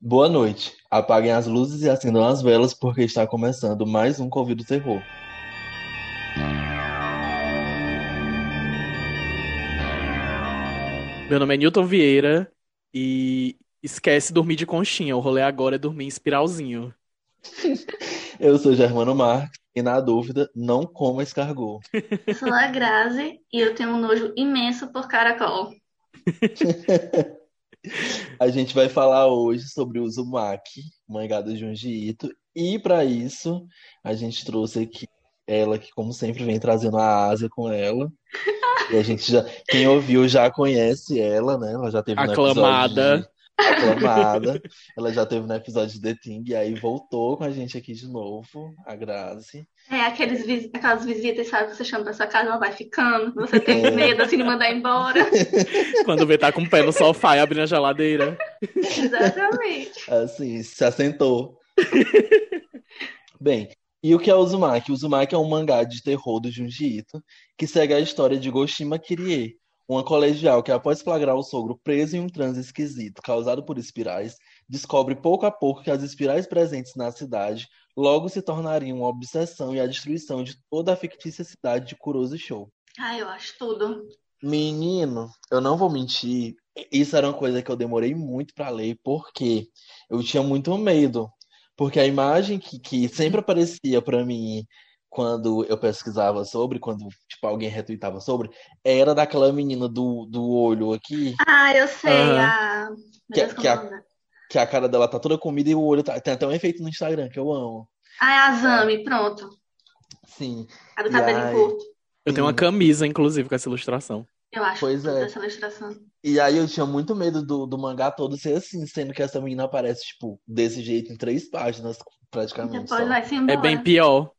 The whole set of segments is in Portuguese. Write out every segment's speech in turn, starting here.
Boa noite. Apaguem as luzes e acendam as velas porque está começando mais um Covid Terror. Meu nome é Newton Vieira e esquece dormir de conchinha. O rolê agora é dormir em espiralzinho. Eu sou Germano Marques e, na dúvida, não coma escargot. Eu sou a Grazi e eu tenho um nojo imenso por caracol. A gente vai falar hoje sobre o Uzumaki, mangá do Junji Ito, e para isso a gente trouxe aqui ela que, como sempre, vem trazendo a Ásia com ela. E a gente já, quem ouviu já conhece ela, né? Ela já teve no Aclamada. episódio de- aclamada. Ela já teve no episódio de The Thing e aí voltou com a gente aqui de novo, a Grazi. É aqueles, aquelas visitas, sabe, que você chama pra sua casa, ela vai ficando, você tem É. medo assim de mandar embora. Quando vê tá com o pé no sofá e abrindo a geladeira. Exatamente. Assim, se assentou. Bem, e o que é o Uzumaki? O Uzumaki é um mangá de terror do Junji Ito que segue a história de Goshima Kirie, uma colegial que, após flagrar o sogro preso em um transe esquisito causado por espirais, descobre pouco a pouco que as espirais presentes na cidade logo se tornariam uma obsessão e a destruição de toda a fictícia cidade de Kurosu Show. Ai, eu acho tudo. Menino, eu não vou mentir, isso era uma coisa que eu demorei muito pra ler, porque eu tinha muito medo. Porque a imagem que, que sempre aparecia pra mim quando eu pesquisava sobre, quando tipo, alguém retweetava sobre, era daquela menina do, do olho aqui, Ah, eu sei, Aham. a. Que- Deus, que é a- dela? Que a cara dela tá toda comida e o olho tá. Tem até um efeito no Instagram que eu amo. Ah, é a Zami, pronto. Sim, A do cabelo ai, curto. Eu tenho uma camisa, inclusive, com essa ilustração. Eu acho Pois é. essa ilustração. E aí eu tinha muito medo do, do mangá todo ser assim, sendo que essa menina aparece, tipo, desse jeito em três páginas, praticamente Depois só. vai-se É embora. bem pior.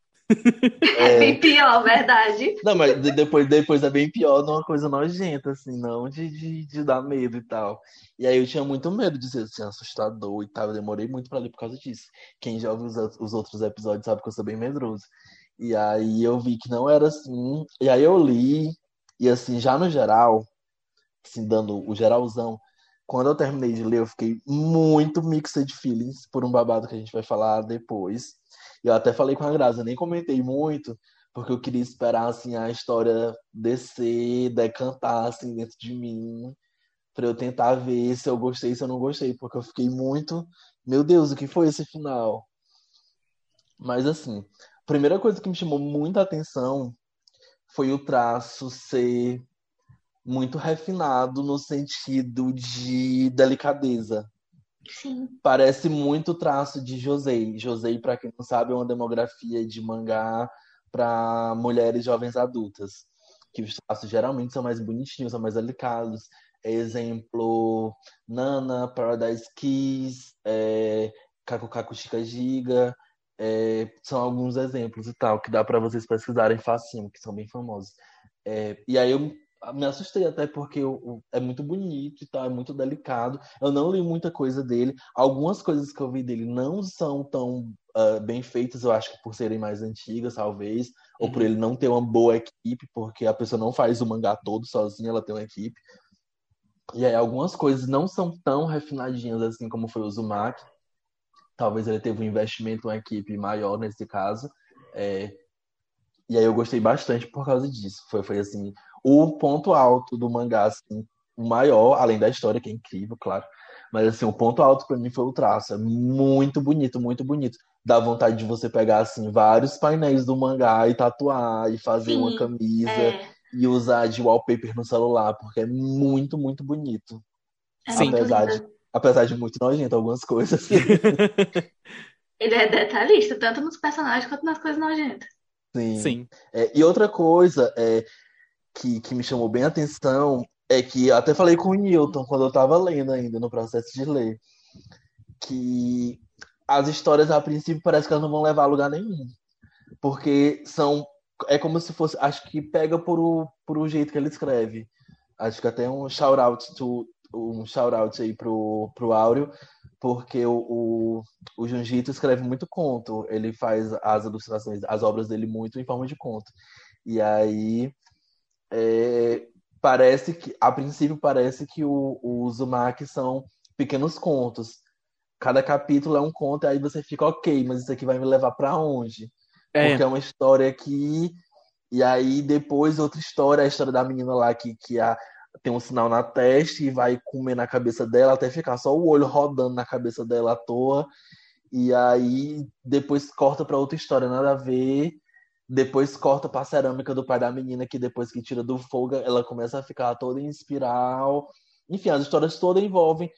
É bem pior, verdade. Não, mas de- depois, depois é bem pior numa coisa nojenta, assim, não de, de, de dar medo e tal. E aí eu tinha muito medo de ser assim, assustador e tal. Eu demorei muito pra ler por causa disso. Quem já ouviu os, os outros episódios sabe que eu sou bem medroso. E aí eu vi que não era assim. E aí eu li, e assim, já no geral, assim, dando o geralzão, quando eu terminei de ler, eu fiquei muito mixed feelings por um babado que a gente vai falar depois. Eu até falei com a Graça, nem comentei muito, porque eu queria esperar assim a história descer, decantar assim dentro de mim, pra eu tentar ver se eu gostei, se eu não gostei, porque eu fiquei muito, meu Deus, o que foi esse final? Mas assim, a primeira coisa que me chamou muita atenção foi o traço ser muito refinado no sentido de delicadeza. Parece muito traço de Josei. Josei, para quem não sabe, é uma demografia de mangá para mulheres jovens adultas. Que os traços geralmente são mais bonitinhos, são mais delicados. Exemplo, Nana, Paradise Kiss, é, Kaku Chika Giga. é, são alguns exemplos e tal, que dá para vocês pesquisarem facinho, que são bem famosos. É, e aí eu me assustei até porque é muito bonito e tal, é muito delicado. Eu não li muita coisa dele. Algumas coisas que eu vi dele não são tão ah, bem feitas, eu acho que por serem mais antigas, talvez, ou por Uhum. ele não ter uma boa equipe, porque a pessoa não faz o mangá todo sozinha, ela tem uma equipe. E aí algumas coisas não são tão refinadinhas assim como foi o Uzumaki. Talvez ele teve um investimento, uma equipe maior nesse caso. É, E aí eu gostei bastante por causa disso. Foi, foi assim, o ponto alto do mangá, assim, o maior, além da história, que é incrível, claro. Mas assim, o ponto alto pra mim foi o traço. É muito bonito, muito bonito. Dá vontade de você pegar assim vários painéis do mangá e tatuar e fazer Sim, uma camisa É, e usar de wallpaper no celular, porque é muito, muito bonito. é Sim. muito Apesar lindo. de, apesar de muito nojento algumas coisas. Ele é detalhista, tanto nos personagens quanto nas coisas nojentas. Sim. Sim. É, e outra coisa é, que, que me chamou bem a atenção é que até falei com o Newton quando eu estava lendo ainda, no processo de ler, que as histórias a princípio parece que elas não vão levar a lugar nenhum. Porque são. É como se fosse. Acho que pega por o, por o jeito que ele escreve. Acho que até um shout-out to- um shout-out aí pro, pro Áureo, porque o, o, o Junjito escreve muito conto. Ele faz as ilustrações, as obras dele muito em forma de conto. E aí é, parece que, a princípio, parece que o, o Uzumaki são pequenos contos. cada capítulo é um conto, e aí você fica, ok, mas isso aqui vai me levar pra onde? É. Porque é uma história aqui, e aí depois outra história, a história da menina lá que, que a, tem um sinal na testa e vai comer na cabeça dela até ficar só o olho rodando na cabeça dela à toa. E aí depois corta pra outra história, nada a ver. Depois corta pra cerâmica do pai da menina, que depois que tira do fogo, ela começa a ficar toda em espiral. Enfim, as histórias todas envolvem.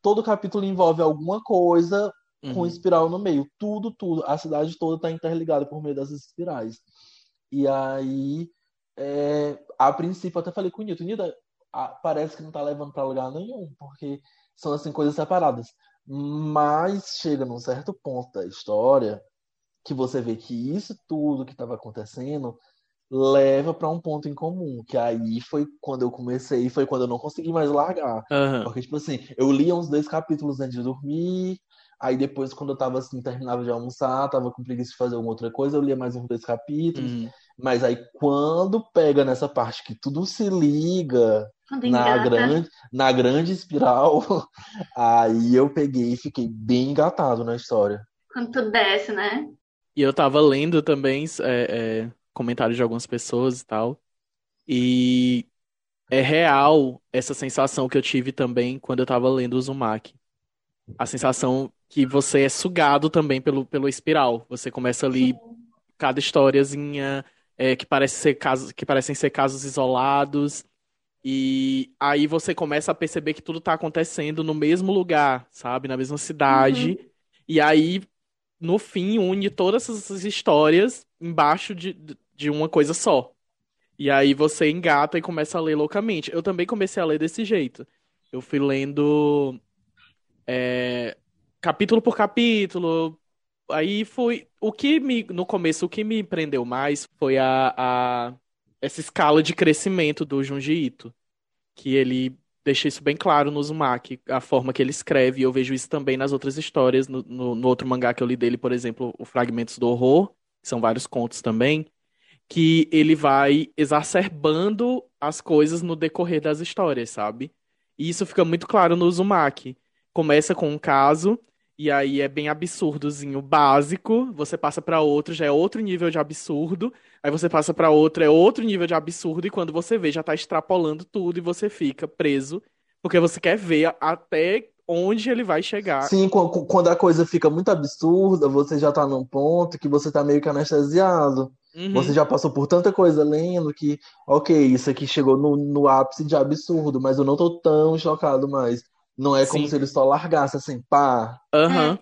Todo capítulo envolve alguma coisa com Uhum. espiral no meio. Tudo, tudo. A cidade toda está interligada por meio dessas espirais. E aí, é, a princípio, eu até falei com o Nilton, ah, parece que não tá levando para lugar nenhum, porque são assim coisas separadas. Mas chega num certo ponto da história que você vê que isso tudo que estava acontecendo leva para um ponto em comum, que aí foi quando eu comecei, foi quando eu não consegui mais largar. Aham. Porque, tipo assim, eu lia uns dois capítulos antes de dormir, aí depois, quando eu tava assim, terminava de almoçar, tava com preguiça de fazer alguma outra coisa, eu lia mais uns dois capítulos. Uhum. Mas aí, quando pega nessa parte que tudo se liga na engata. grande, na grande espiral, aí eu peguei e fiquei bem engatado na história. Quando tu desce, né? E eu tava lendo também é, é, comentários de algumas pessoas e tal. E é real essa sensação que eu tive também quando eu tava lendo o Uzumaki. A sensação que você é sugado também pelo, pelo espiral. Você começa ali cada historiazinha é, que parece ser casos, que parecem ser casos isolados. E aí você começa a perceber que tudo tá acontecendo no mesmo lugar, sabe? Na mesma cidade. E aí, no fim, une todas essas histórias embaixo de, de uma coisa só. E aí você engata e começa a ler loucamente. Eu também comecei a ler desse jeito. Eu fui lendo é, capítulo por capítulo. Aí foi. O que me. No começo, o que me prendeu mais foi a, a essa escala de crescimento do Junji Ito. Que ele deixa isso bem claro no Uzumaki, a forma que ele escreve. E eu vejo isso também nas outras histórias. No, no, no outro mangá que eu li dele, por exemplo, o Fragmentos do Horror, que são vários contos também. Que ele vai exacerbando as coisas no decorrer das histórias, sabe? E isso fica muito claro no Uzumaki. Começa com um caso, e aí é bem absurdozinho, básico. Você passa pra outro, já é outro nível de absurdo. Aí você passa pra outro, é outro nível de absurdo. E quando você vê, já tá extrapolando tudo e você fica preso. Porque você quer ver até onde ele vai chegar. Sim, qu- qu- quando a coisa fica muito absurda, você já tá num ponto que você tá meio que anestesiado. Uhum. Você já passou por tanta coisa lendo que, ok, isso aqui chegou no, no ápice de absurdo, mas eu não tô tão chocado mais. Não é como Sim. se ele só largasse assim, pá. Aham.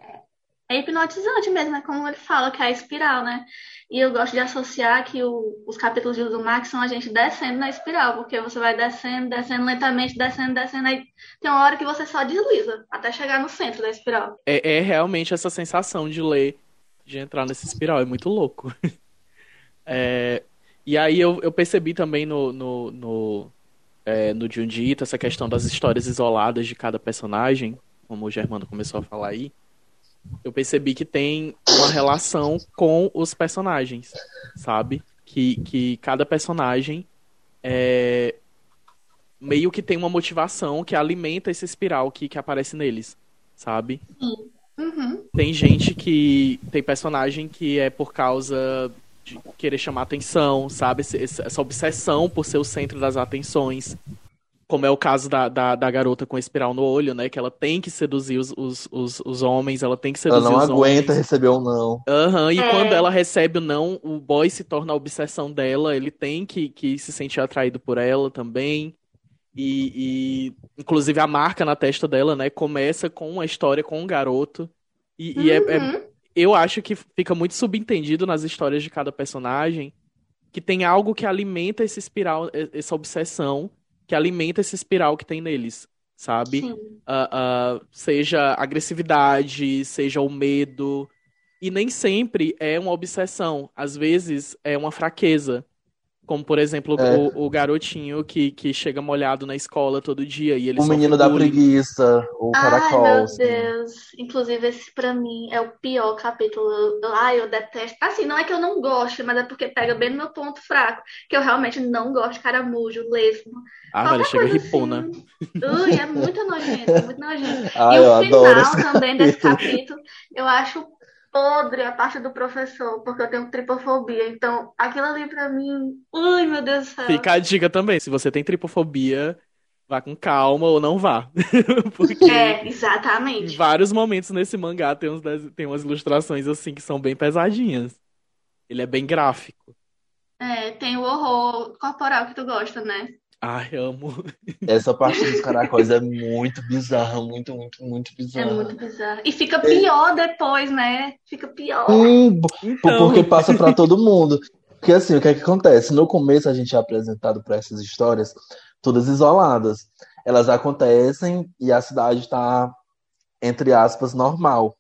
É hipnotizante mesmo, é como ele fala, que é a espiral, né? E eu gosto de associar que o- os capítulos de Uzumaki são a gente descendo na espiral, porque você vai descendo, descendo lentamente, descendo, descendo, aí tem uma hora que você só desliza, até chegar no centro da espiral. É, é realmente essa sensação de ler, de entrar nesse espiral. É muito louco. É, e aí eu, eu percebi também no, no, no, é, no Junji Ito essa questão das histórias isoladas de cada personagem, como o Germano começou a falar aí. Eu percebi que tem uma relação com os personagens, sabe? Que, que cada personagem é, meio que tem uma motivação que alimenta esse espiral que, que aparece neles, sabe? Uhum. Tem gente que. Tem personagem que é por causa de querer chamar atenção, sabe? Esse- Essa obsessão por ser o centro das atenções. Como é o caso da, da, da garota com espiral no olho, né? Que ela tem que seduzir os, os, os, os homens, ela tem que Ela seduzir não os aguenta homens. receber um não. Aham, e É. quando ela recebe o não, o boy se torna a obsessão dela, ele tem que, que se sentir atraído por ela também. E, e, inclusive a marca na testa dela, né, começa com uma história com um garoto. E, e é- é, Uhum. Eu acho que fica muito subentendido nas histórias de cada personagem que tem algo que alimenta esse espiral, essa obsessão, que alimenta esse espiral que tem neles, sabe? Ah, ah, seja agressividade, seja o medo. E nem sempre é uma obsessão. Às vezes é uma fraqueza. Como, por exemplo, É. o, o garotinho que, que chega molhado na escola todo dia e ele O menino da bullying. preguiça, o Ai, caracol. meu assim. Deus. Inclusive, esse pra mim é o pior capítulo. Ai, eu detesto. Assim, não é que eu não goste, mas é porque pega bem no meu ponto fraco. Que eu realmente não gosto de caramujo, lesmo. Ah, velho, Qualquer chega coisa ripona. assim. Ui, é muito nojento, muito nojento. Ah, e o final também desse capítulo, eu acho podre a parte do professor, porque eu tenho tripofobia. Então, aquilo ali pra mim. Ui, meu Deus do céu. Fica a dica também, se você tem tripofobia, vá com calma ou não vá. Porque É, em exatamente. vários momentos nesse mangá tem, uns, tem umas ilustrações assim que são bem pesadinhas. Ele é bem gráfico. É, tem o horror corporal que tu gosta, né? Ai, amo. Essa parte dos caracóis é muito bizarra, muito, muito, muito É bizarra. muito bizarro. E fica pior depois, né? Fica pior. Hum, Então, porque passa pra todo mundo. Porque assim, o que é que acontece? No começo a gente é apresentado para essas histórias todas isoladas. Elas acontecem e a cidade tá, entre aspas, normal.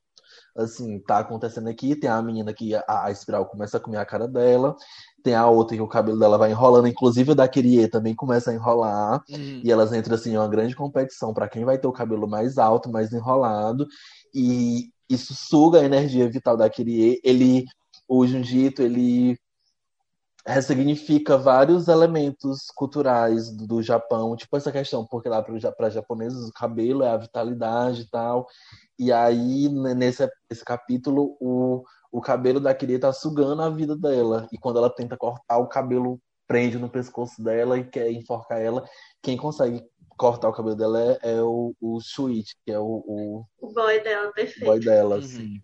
Assim, tá acontecendo aqui, tem a menina que a, a espiral começa a comer a cara dela, tem a outra que o cabelo dela vai enrolando, inclusive a da Kyrie também começa a enrolar. hum, E elas entram assim em uma grande competição para quem vai ter o cabelo mais alto, mais enrolado, e isso suga a energia vital da Kyrie. Ele, o Jundito, ele ressignifica vários elementos culturais do, do Japão, tipo essa questão, porque lá para japoneses o cabelo é a vitalidade e tal. E aí né, nesse esse capítulo o o cabelo da Kyrie tá sugando a vida dela. E quando ela tenta cortar, o cabelo prende no pescoço dela e quer enforcar ela. Quem consegue cortar o cabelo dela é, é o, o Shuichi, que é o, o O boy dela, boy perfeito. dela, Uhum. assim.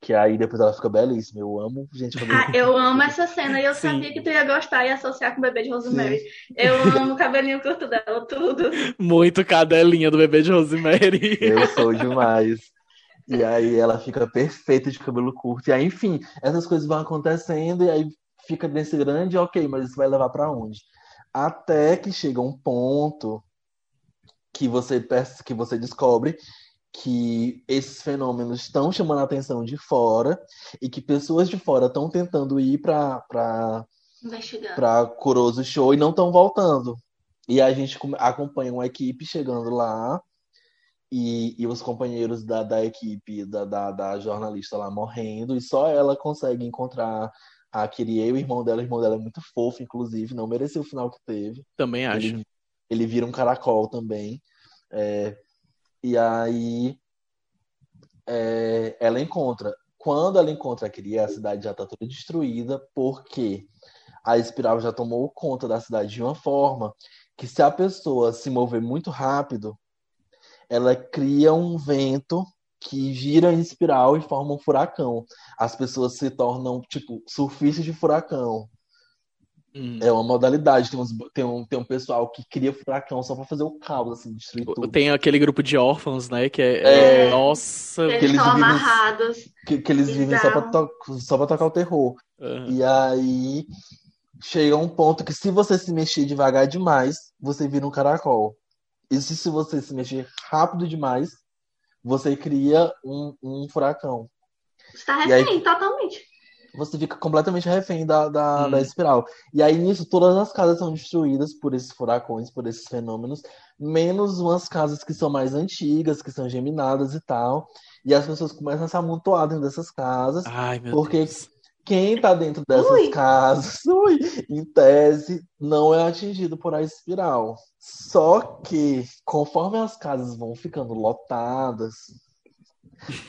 Que aí depois ela fica belíssima. Eu amo, gente, cabelo Ah, eu amo essa cena e eu Sim. sabia que tu ia gostar e associar com o bebê de Rosemary. Eu amo o cabelinho curto dela, tudo. muito cadelinha do bebê de Rosemary. Eu sou demais. E aí ela fica perfeita de cabelo curto. E aí, enfim, essas coisas vão acontecendo e aí fica nesse grande, ok, mas isso vai levar pra onde? Até que chega um ponto que você que você descobre que esses fenômenos estão chamando a atenção de fora e que pessoas de fora estão tentando ir para para Kuroso Show e não estão voltando. E a gente acompanha uma equipe chegando lá e, e os companheiros da, da equipe, da, da, da jornalista lá morrendo, e só ela consegue encontrar a Kyrie, o irmão dela. O irmão dela é muito fofo, inclusive, não mereceu o final que teve. Também acho. Ele, ele vira um caracol também. É, e aí é, ela encontra. Quando ela encontra a Kyrie, a cidade já está toda destruída, porque a espiral já tomou conta da cidade de uma forma que se a pessoa se mover muito rápido, ela cria um vento que gira em espiral e forma um furacão. As pessoas se tornam, tipo, surfistas de furacão. Hum. É uma modalidade. Tem, uns, tem, um, tem um pessoal que cria furacão só pra fazer o caos, assim, destruir tudo. Tem aquele grupo de órfãos, né? Que é. É. Nossa. Eles eles estão vivem- amarrados. Que, que eles vivem só pra, to só pra tocar o terror. Aham. E aí chega um ponto que se você se mexer devagar demais, você vira um caracol. E se, se você se mexer rápido demais, você cria um, um furacão. Está E aí- refém, totalmente. Você fica completamente refém da, da, Hum. da espiral. E aí, nisso, todas as casas são destruídas por esses furacões, por esses fenômenos, menos umas casas que são mais antigas, que são geminadas e tal. E as pessoas começam a se amontoar dentro dessas casas. Ai, meu Porque- Deus. Quem tá dentro dessas Ui. casas, ui, em tese, não é atingido por a espiral. Só que, conforme as casas vão ficando lotadas,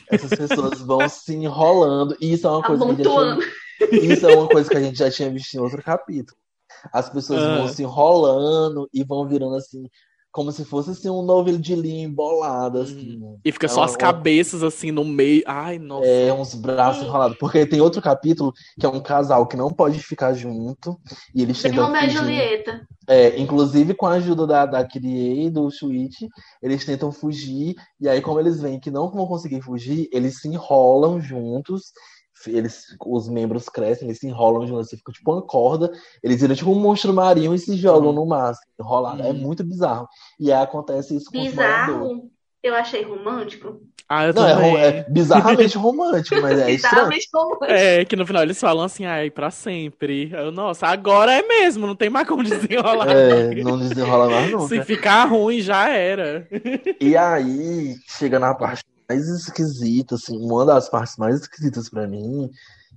essas pessoas vão se enrolando. E isso é uma coisa que a gente já tinha, isso é uma coisa que a gente já tinha visto em outro capítulo. As pessoas Ah. vão se enrolando e vão virando assim, como se fosse assim, um novilho de linha embolado, assim. E fica É só as uma- cabeças assim no meio. Ai, nossa. É, uns braços enrolados. Porque tem outro capítulo que é um casal que não pode ficar junto. E eles tentam Romeu e fugir. Julieta. É, inclusive com a ajuda da, da Kyrie e do Shuichi, eles tentam fugir. E aí, como eles veem que não vão conseguir fugir, eles se enrolam juntos. Eles, os membros crescem, eles se enrolam juntos, assim, fica tipo uma corda. Eles viram tipo um monstro marinho e se jogam no mar, assim, enrolado. É muito bizarro. E aí acontece isso com. Bizarro. eu achei romântico. Ah, eu Não, é, também. ro- é bizarramente romântico, mas é estranho. Bizarramente romântico. É, que no final eles falam assim, ai, pra sempre. Eu, nossa, agora é mesmo, não tem mais como desenrolar. É, não desenrola mais nunca. Se ficar ruim, já era. E aí, chega na parte mais esquisita, assim, uma das partes mais esquisitas pra mim,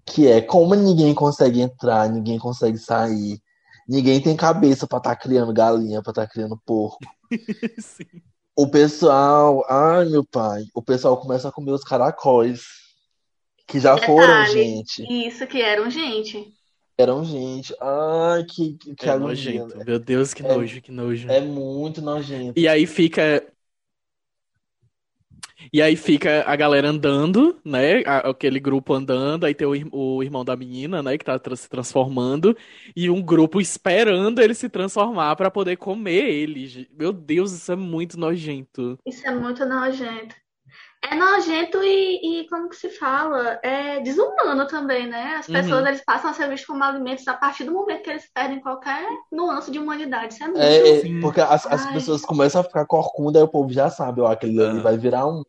que é como ninguém consegue entrar, ninguém consegue sair, ninguém tem cabeça pra estar criando galinha, pra estar criando porco. Sim. O pessoal, ai meu pai, o pessoal começa a comer os caracóis, que já foram Detalhe, gente, Isso que eram gente. eram gente. Ai, que, que, É agonia, nojento. né? Meu Deus, que É- nojo, que nojo. É muito nojento. E aí fica. E aí fica a galera andando, né? Aquele grupo andando, aí tem o, o irmão da menina, né? Que tá se transformando, e um grupo esperando ele se transformar pra poder comer ele. Meu Deus, isso é muito nojento. Isso é muito nojento. É nojento e, e como que se fala? É desumano também, né? As pessoas Uhum. eles passam a ser vistos como alimentos a partir do momento que eles perdem qualquer nuance de humanidade. Isso é muito. É, é, Sim. porque as, as pessoas começam a ficar corcunda, aí o povo já sabe, ó, aquele ali Ah. vai virar um.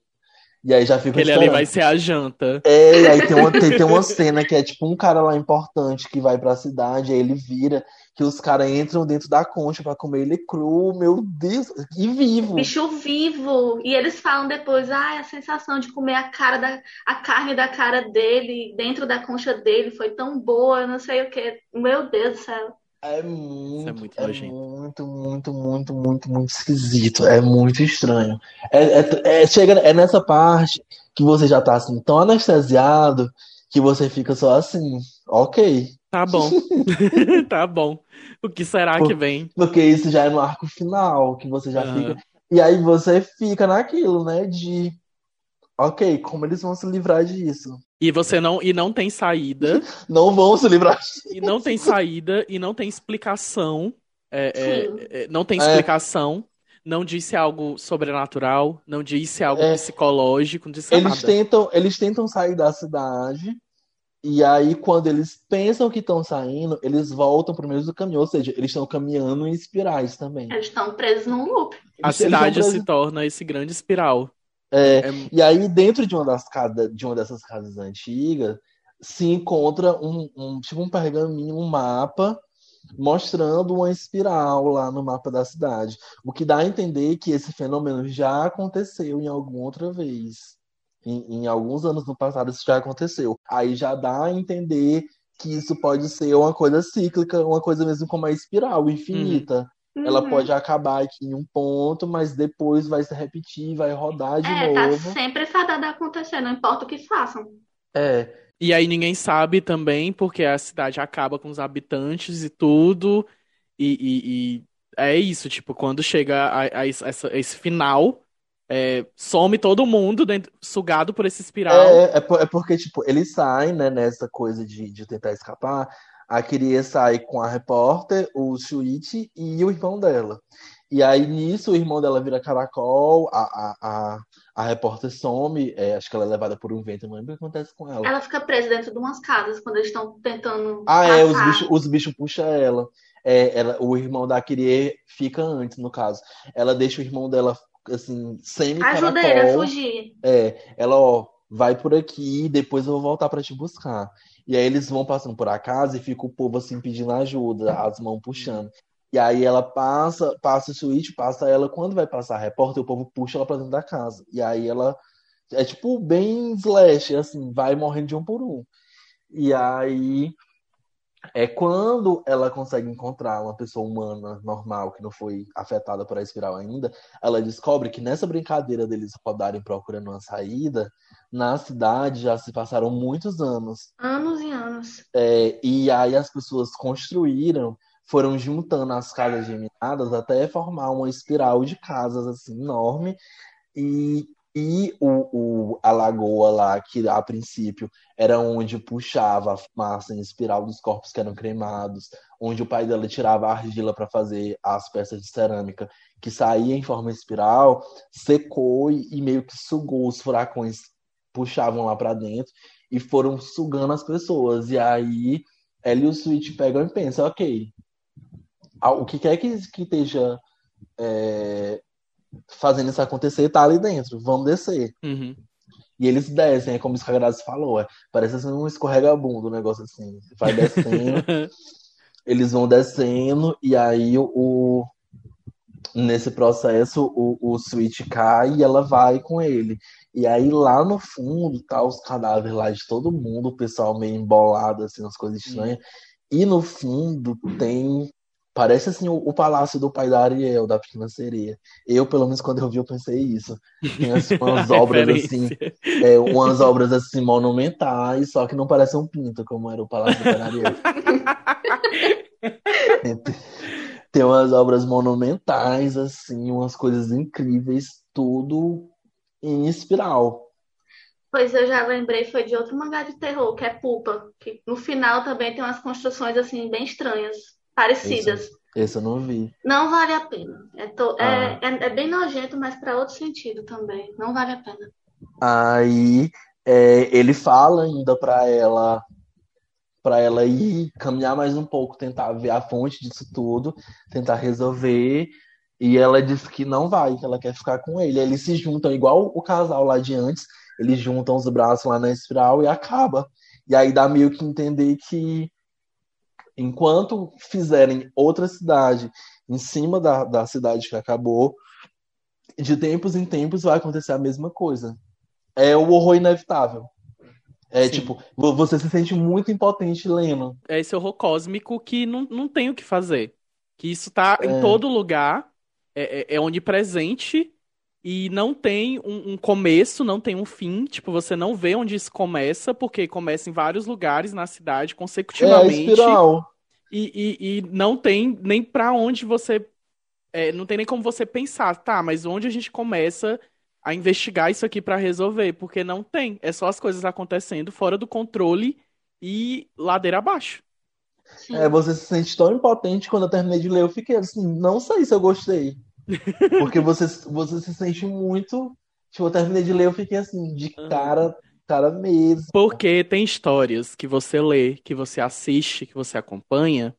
E aí já fica Aquele ali vai ser a janta. É, e aí tem uma, tem, tem uma cena que é tipo um cara lá importante que vai pra cidade, aí ele vira, que os caras entram dentro da concha pra comer ele cru, meu Deus, e vivo. Bicho vivo. E eles falam depois, ah, a sensação de comer a cara da, a carne da cara dele dentro da concha dele foi tão boa, não sei o quê. Meu Deus do céu. É muito, é muito é muito, muito, muito, muito, muito esquisito. É muito estranho. É, é, é- chega, é nessa parte que você já tá assim, tão anestesiado que você fica só assim, ok. Tá bom. Tá bom. O que será Pô. que vem? Porque isso já é no arco final, que você já Aham. fica. E aí você fica naquilo, né? De ok, como eles vão se livrar disso? E você não e não tem saída. Não vão se livrar disso. E não tem saída e não tem explicação. É, é, é, não tem É. explicação. Não disse algo sobrenatural. Não disse algo É. psicológico. Não disse Eles nada. tentam, eles tentam sair da cidade. E aí, quando eles pensam que estão saindo, eles voltam pro mesmo caminho. Ou seja, eles estão caminhando em espirais também. Eles estão presos num loop. A Eles- eles cidade estão se presos- torna esse grande espiral. É, É, E aí, dentro de uma das casas, de uma dessas casas antigas, se encontra um, um- tipo um pergaminho, um mapa, mostrando uma espiral lá no mapa da cidade. O que dá a entender que esse fenômeno já aconteceu em alguma outra vez. Em, em alguns anos no passado, isso já aconteceu. Aí já dá a entender que isso pode ser uma coisa cíclica, uma coisa mesmo como a espiral infinita. Ela Uhum. pode acabar aqui em um ponto, mas depois vai se repetir, vai rodar de É, tá novo. sempre fadada a acontecer, não importa o que façam. É, E aí ninguém sabe também, porque a cidade acaba com os habitantes e tudo. E, e- e é isso, tipo, quando chega a, a esse, essa- esse final, é, some todo mundo dentro, sugado por esse espiral. é, é, por- é porque, tipo, ele sai, né, nessa coisa de, de tentar escapar. A Kyrie sai com a repórter, o Shuichi e o irmão dela. E aí, nisso, o irmão dela vira caracol, a, a, a, a repórter some, é, acho que ela é levada por um vento, não lembro o que acontece com ela. Ela fica presa dentro de umas casas quando eles estão tentando Ah, é, os passar. bichos, os bichos puxam ela. É, ela. O irmão da Kyrie fica antes, no caso. Ela deixa o irmão dela, assim, Ajuda ele a fugir. É, ela, ó, vai por aqui, depois eu vou voltar pra te buscar. E aí eles vão passando por a casa e fica o povo assim pedindo ajuda, as mãos puxando. E aí ela passa, passa o switch, passa ela, quando vai passar a repórter, o povo puxa ela pra dentro da casa. E aí ela é tipo bem slash, assim, vai morrendo de um por um. E aí é quando ela consegue encontrar uma pessoa humana normal que não foi afetada por a espiral ainda, ela descobre que nessa brincadeira deles rodarem procurando uma saída, na cidade já se passaram muitos anos. Anos e anos. É, e aí as pessoas construíram, foram juntando as casas geminadas até formar uma espiral de casas assim enorme. E, e o, o, a lagoa lá, que a princípio era onde puxava a fumaça em espiral dos corpos que eram cremados, onde o pai dela tirava a argila para fazer as peças de cerâmica, que saía em forma espiral, secou e, e meio que sugou os furacões, puxavam lá para dentro e foram sugando as pessoas. E aí ela e o Switch pegam e pensam, ok, o que quer que, que esteja é, fazendo isso acontecer tá ali dentro. Vamos descer. Uhum. E eles descem, é como o Grazi falou, é, parece assim um escorregabundo, um negócio assim. Vai descendo, eles vão descendo, e aí o, nesse processo o, o Switch cai e ela vai com ele. E aí lá no fundo tá os cadáveres lá de todo mundo, o pessoal meio embolado, assim, umas coisas estranhas. E no fundo tem Parece assim o, o, palácio do pai da Ariel, da Pequena Sereia. Eu, pelo menos, quando eu vi, eu pensei isso. Tem assim, umas obras assim, é, umas obras assim monumentais, só que não parece um pinto, como era o palácio do pai da Ariel. tem, umas obras monumentais, assim, umas coisas incríveis, tudo em espiral. Pois eu já lembrei, foi de outro mangá de terror, que é Pupa, que no final também tem umas construções assim bem estranhas parecidas. Esse, esse eu não vi. Não vale a pena. É, to, é, ah. é, é, é, bem nojento, mas para outro sentido também. Não vale a pena. Aí é, ele fala ainda para ela para ela ir caminhar mais um pouco, tentar ver a fonte disso tudo, tentar resolver. E ela diz que não vai, que ela quer ficar com ele. Eles se juntam igual o casal lá de antes, eles juntam os braços lá na espiral e acaba. E aí dá meio que entender que enquanto fizerem outra cidade em cima da, da cidade que acabou, de tempos em tempos vai acontecer a mesma coisa. É o horror inevitável. É Sim. tipo, você se sente muito impotente lendo. É esse horror cósmico que não, não tem o que fazer. Que isso tá é. em todo lugar, é, é, é onipresente e não tem um, um, começo, não tem um fim. Tipo, você não vê onde isso começa, porque começa em vários lugares na cidade consecutivamente. É a espiral. E, e, e não tem nem para onde você. É, não tem nem como você pensar, tá, mas onde a gente começa a investigar isso aqui para resolver? Porque não tem. É só as coisas acontecendo fora do controle e ladeira abaixo. É, você se sente tão impotente quando eu terminei de ler, eu fiquei assim, não sei se eu gostei. Porque você, você se sente muito. Tipo, eu terminei de ler, eu fiquei assim, de cara, cara mesmo. Porque tem histórias que você lê, que você assiste, que você acompanha,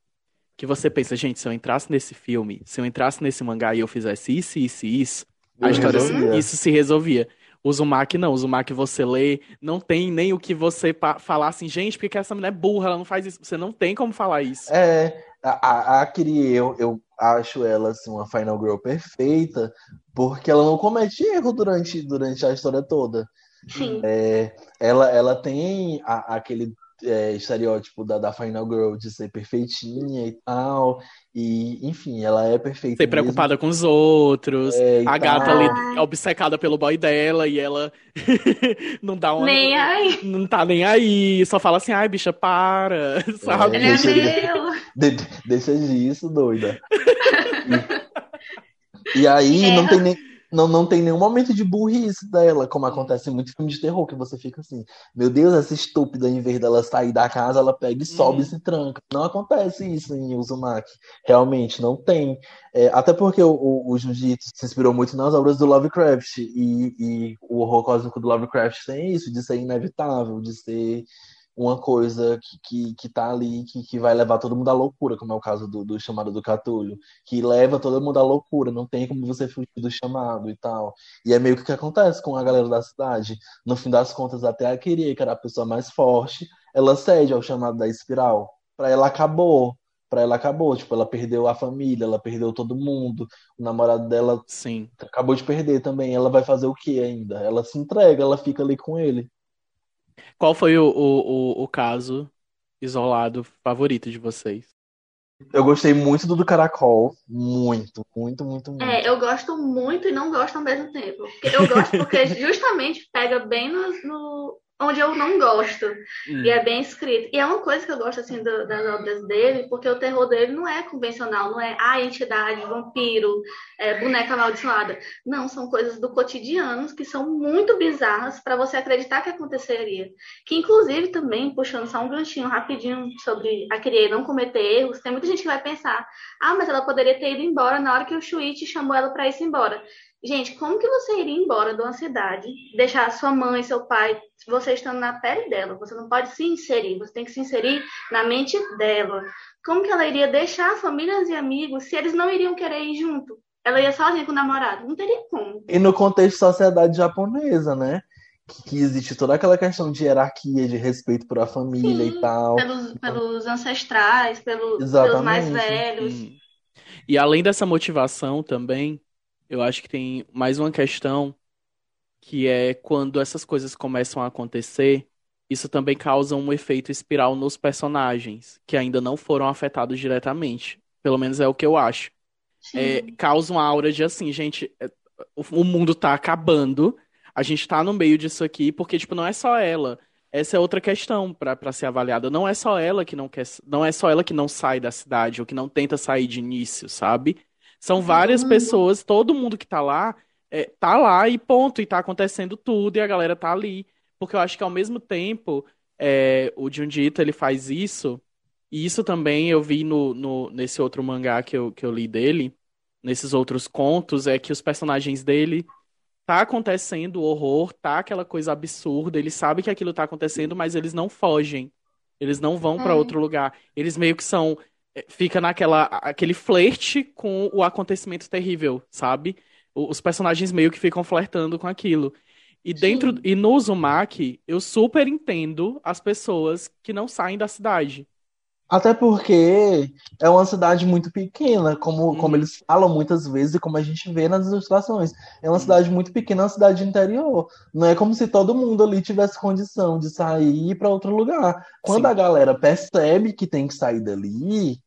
que você pensa, gente, se eu entrasse nesse filme, se eu entrasse nesse mangá e eu fizesse isso, isso e isso, a história, resolvia. isso se resolvia. O Uzumaki não, o Uzumaki você lê, não tem nem o que você falar assim, gente, porque essa mulher é burra, ela não faz isso. Você não tem como falar isso. É, a, a Kiri, eu, eu acho ela assim, uma Final Girl perfeita, porque ela não comete erro durante, durante a história toda. Sim. É, ela, ela tem a, aquele é, estereótipo da, da Final Girl de ser perfeitinha e tal. E, enfim, ela é perfeita. Ser preocupada com os outros. É, a gata ali obcecada pelo boy dela e ela não dá uma. Nem aí. Não tá nem aí. Só fala assim, ai, bicha, para. Sabe? É, deixa, é de, deixa disso, doida. E, e aí é. não tem nem não, não tem nenhum momento de burrice dela, como acontece em muitos filmes de terror, que você fica assim, meu Deus, essa estúpida, em vez dela sair da casa, ela pega e sobe uhum. e se tranca. Não acontece isso em Uzumaki. Realmente, não tem. É, até porque o, o, o Jiu-Jitsu se inspirou muito nas obras do Lovecraft, e, e o horror cósmico do Lovecraft tem isso, de ser inevitável, de ser uma coisa que, que, que tá ali, que, que vai levar todo mundo à loucura, como é o caso do, do chamado do Catulho, que leva todo mundo à loucura, não tem como você fugir do chamado e tal. E é meio que o que acontece com a galera da cidade. No fim das contas, até a Kirie, que era a pessoa mais forte, ela cede ao chamado da espiral. Pra ela acabou. Pra ela acabou. Tipo, ela perdeu a família, ela perdeu todo mundo. O namorado dela Sim. acabou de perder também. Ela vai fazer o que ainda? Ela se entrega, ela fica ali com ele. Qual foi o, o, o, caso isolado favorito de vocês? Eu gostei muito do do Caracol. Muito, muito, muito, muito. É, eu gosto muito e não gosto ao mesmo tempo. Eu gosto porque justamente pega bem no, no, onde eu não gosto. Hum. E é bem escrito. E é uma coisa que eu gosto, assim, do, das obras dele, porque o terror dele não é convencional, não é a ah, entidade, vampiro, é, boneca amaldiçoada. Não, são coisas do cotidiano que são muito bizarras para você acreditar que aconteceria. Que, inclusive, também, puxando só um ganchinho rapidinho sobre a querer não cometer erros, tem muita gente que vai pensar, ah, mas ela poderia ter ido embora na hora que o Shuichi chamou ela para ir embora. Gente, como que você iria embora de uma cidade, deixar sua mãe, seu pai, você estando na pele dela? Você não pode se inserir, você tem que se inserir na mente dela. Como que ela iria deixar famílias e amigos se eles não iriam querer ir junto? ela ia sozinha com o namorado. Não teria como. E no contexto de sociedade japonesa, né? Que, que existe toda aquela questão de hierarquia, de respeito por a família Sim, e tal. Pelos, pelos ancestrais, pelo, pelos mais velhos. Hum. E além dessa motivação também, eu acho que tem mais uma questão que é quando essas coisas começam a acontecer, isso também causa um efeito espiral nos personagens, que ainda não foram afetados diretamente. Pelo menos é o que eu acho. É, causa uma aura de assim, gente, é, o, mundo tá acabando, a gente tá no meio disso aqui, porque, tipo, não é só ela. Essa é outra questão pra ser avaliada. Não é só ela que não quer, não é só ela que não sai da cidade ou que não tenta sair de início, sabe? São várias mundo. pessoas, todo mundo que tá lá, é, tá lá e ponto, e tá acontecendo tudo, e a galera tá ali. Porque eu acho que ao mesmo tempo, é, o Junji Ito, ele faz isso, e isso também eu vi no, no- nesse outro mangá que eu, que eu li dele, nesses outros contos, é que os personagens dele tá acontecendo o horror, tá aquela coisa absurda, eles sabem que aquilo tá acontecendo, mas eles não fogem. Eles não vão pra É. outro lugar. Eles meio que são é, fica naquela aquele flerte com o acontecimento terrível, sabe? Os personagens meio que ficam flertando com aquilo. E dentro Sim. e no Uzumaki, eu super entendo as pessoas que não saem da cidade. Até porque é uma cidade muito pequena, como, como Uhum. eles falam muitas vezes e como a gente vê nas ilustrações. É uma Uhum. cidade muito pequena, é uma cidade interior. Não é como se todo mundo ali tivesse condição de sair ir para outro lugar. Quando Sim. a galera percebe que tem que sair dali,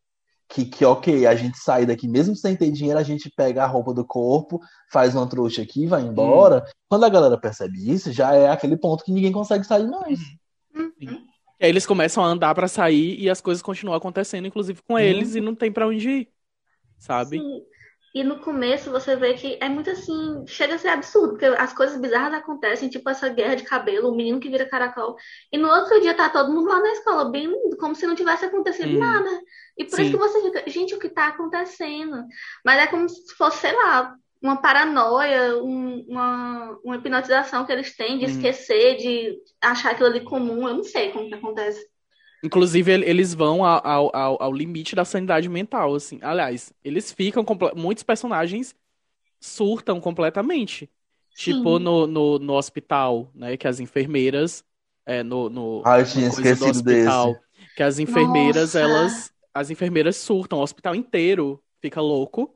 que, que ok, a gente sai daqui, mesmo sem ter dinheiro, a gente pega a roupa do corpo, faz uma trouxa aqui e vai embora. Quando a galera percebe isso, já é aquele ponto que ninguém consegue sair mais. Uhum. E aí eles começam a andar pra sair e as coisas continuam acontecendo, inclusive com eles, e não tem pra onde ir, sabe? Sim. E no começo você vê que é muito assim, chega a ser absurdo, porque as coisas bizarras acontecem, tipo essa guerra de cabelo, o menino que vira caracol, e no outro dia tá todo mundo lá na escola, bem como se não tivesse acontecido Hum. nada. E por Sim. isso que você fica, gente, o que tá acontecendo? Mas é como se fosse, sei lá, uma paranoia, um- uma, uma hipnotização que eles têm de Hum. esquecer, de achar aquilo ali comum, eu não sei como que acontece. Inclusive, ele- eles vão ao, ao, ao- limite da sanidade mental, assim. Aliás, eles ficam. Muitos personagens surtam completamente. Tipo Sim. no, no, no hospital, né? Que as enfermeiras. É, no, no, Ah, eu tinha no coisa do esquecido hospital. desse. Que as enfermeiras, Nossa. elas. As enfermeiras surtam, o hospital inteiro fica louco.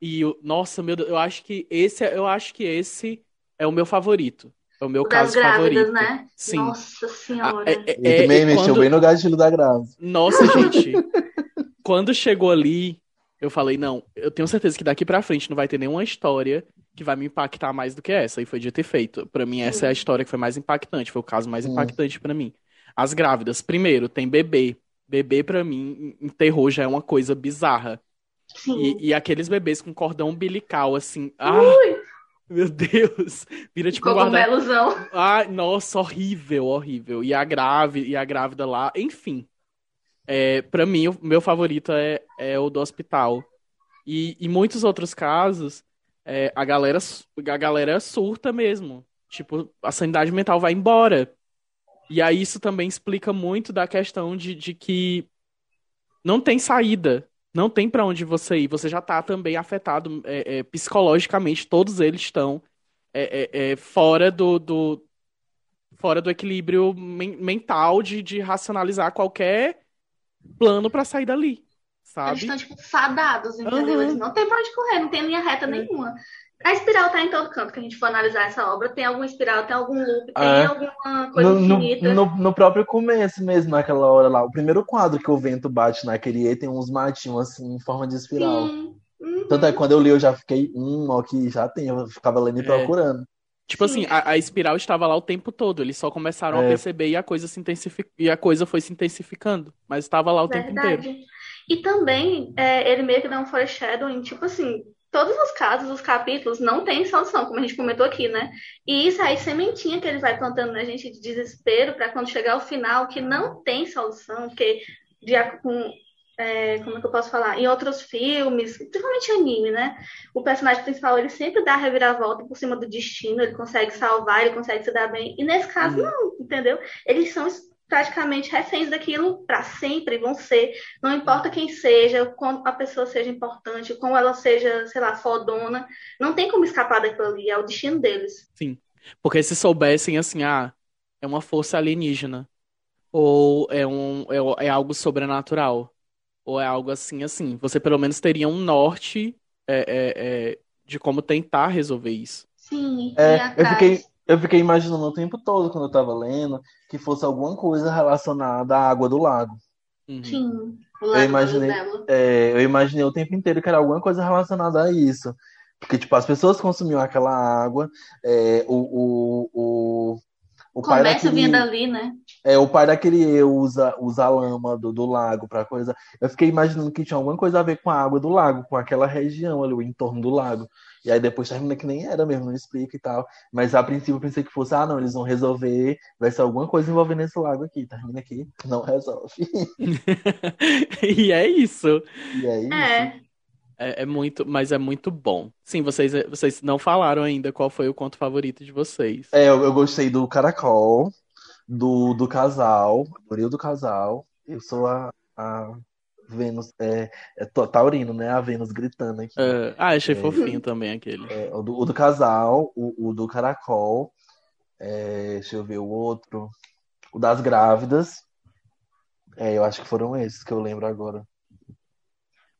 E, o- nossa, meu Deus, eu acho que esse, é- eu acho que esse é o meu favorito. É o meu O das caso grávidas, favorito. né? Sim. Nossa Ah, senhora. é- é- E é- também e mexeu quando- bem no gatilho da Grazi. Nossa, gente. quando chegou ali, eu falei, não, eu tenho certeza que daqui pra frente não vai ter nenhuma história que vai me impactar mais do que essa. E foi dito e feito. Pra mim, essa é a história que foi mais impactante. Foi o caso mais impactante pra mim. As grávidas. Primeiro, tem bebê. Bebê, pra mim, em terror já é uma coisa bizarra. Sim. E, e aqueles bebês com cordão umbilical, assim. Ah, Ui, meu Deus! Vira tipo um guarda... cogumelozão. Ai, nossa, horrível, horrível. E a grave, e a grávida lá, enfim. É, para mim, o meu favorito é, é o do hospital. E em muitos outros casos, é, a galera, a galera surta mesmo. Tipo, a sanidade mental vai embora. E aí isso também explica muito da questão de, de que não tem saída. Não tem pra onde você ir. Você já tá também afetado é, é, psicologicamente. Todos eles estão é, é, é, fora do, do fora do equilíbrio men- mental de, de racionalizar qualquer plano pra sair dali, Eles sabe? estão, tipo, fadados, entendeu? Aham. Eles não tem pra onde correr, não tem linha reta nenhuma. A espiral tá em todo canto que a gente for analisar essa obra. Tem alguma espiral, tem algum loop, tem É. alguma coisa No, no, infinita. no, no próprio começo mesmo, naquela hora lá. O primeiro quadro que o vento bate naquele E tem uns matinhos assim, em forma de espiral. Sim. Uhum. Tanto é que quando eu li, eu já fiquei, hum, ó, que já tem, eu ficava lendo e É. procurando. Tipo Sim. assim, a, a espiral estava lá o tempo todo. Eles só começaram a É. perceber e a coisa se intensific... e a coisa foi se intensificando. Mas estava lá o tempo inteiro. Verdade. E também, é, ele meio que dá um foreshadowing, tipo assim, todos os casos, os capítulos, não tem solução, como a gente comentou aqui, né? E isso aí, sementinha que ele vai plantando na gente de desespero para quando chegar ao final, que não tem solução, porque de, com, é, como é que eu posso falar? Em outros filmes, principalmente anime, né? O personagem principal, ele sempre dá a reviravolta por cima do destino, ele consegue salvar, ele consegue se dar bem. E nesse caso, Uhum. não, entendeu? Eles são praticamente reféns daquilo para sempre, vão ser, não importa quem seja, como a pessoa seja importante, como ela seja, sei lá, fodona, não tem como escapar daquilo ali, é o destino deles. Sim. Porque se soubessem assim, ah, é uma força alienígena, ou é um é, é algo sobrenatural, ou é algo assim, assim, você pelo menos teria um norte é, é, é de como tentar resolver isso. Sim, É, eu fiquei, eu fiquei imaginando o tempo todo, quando eu tava lendo, que fosse alguma coisa relacionada à água do lago. Uhum. Sim, o lado imaginei- dela. É, eu imaginei o tempo inteiro que era alguma coisa relacionada a isso. Porque, tipo, as pessoas consumiam aquela água, é, o, o, o, o comércio daquele, vinha dali, né? É, o pai daquele eu usa, usa a lama do, do lago pra coisa. Eu fiquei imaginando que tinha alguma coisa a ver com a água do lago, com aquela região ali, o entorno do lago. E aí depois termina que nem era mesmo, não explica e tal. Mas a princípio eu pensei que fosse, ah, não, eles vão resolver, vai ser alguma coisa envolvendo esse lago aqui. Termina aqui, não resolve. e é isso. E é isso. É, É, é muito, mas é muito bom. Sim, vocês, vocês não falaram ainda qual foi o conto favorito de vocês. É, eu, eu gostei do Caracol, do, do casal, do do casal. Eu sou a, a Vênus, é, é taurino, né? A Vênus gritando aqui. É, ah, achei É. fofinho também aquele. É, o, do, o do casal, o, o do caracol, é, deixa eu ver o outro, o das grávidas. É, eu acho que foram esses que eu lembro agora.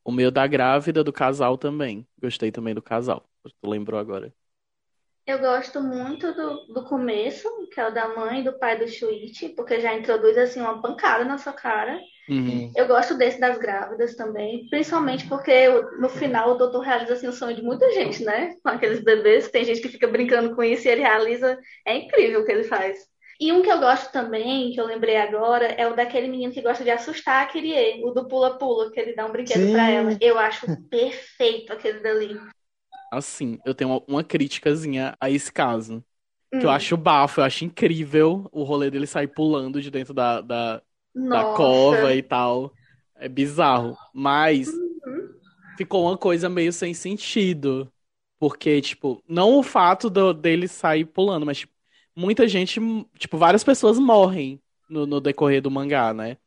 O meu da grávida, do casal também. Gostei também do casal. Tu lembrou agora. Eu gosto muito do, do começo, que é o da mãe e do pai do Shuichi, porque já introduz assim uma pancada na sua cara. Uhum. Eu gosto desse das grávidas também, principalmente porque no final o doutor realiza assim, o sonho de muita gente, né? Com aqueles bebês, tem gente que fica brincando com isso e ele realiza. É incrível o que ele faz. E um que eu gosto também, que eu lembrei agora, é o daquele menino que gosta de assustar a Kyrie, o do pula-pula, que ele dá um brinquedo pra ela. Eu acho perfeito aquele dali. Assim, eu tenho uma, criticazinha a esse caso. Que eu Hum, acho bafo, eu acho incrível o rolê dele sair pulando de dentro da, da, da cova e tal. É bizarro. Mas Uhum. ficou uma coisa meio sem sentido. Porque, tipo, não o fato do- dele sair pulando, mas, tipo, muita gente, tipo, várias pessoas morrem no, no decorrer do mangá, né?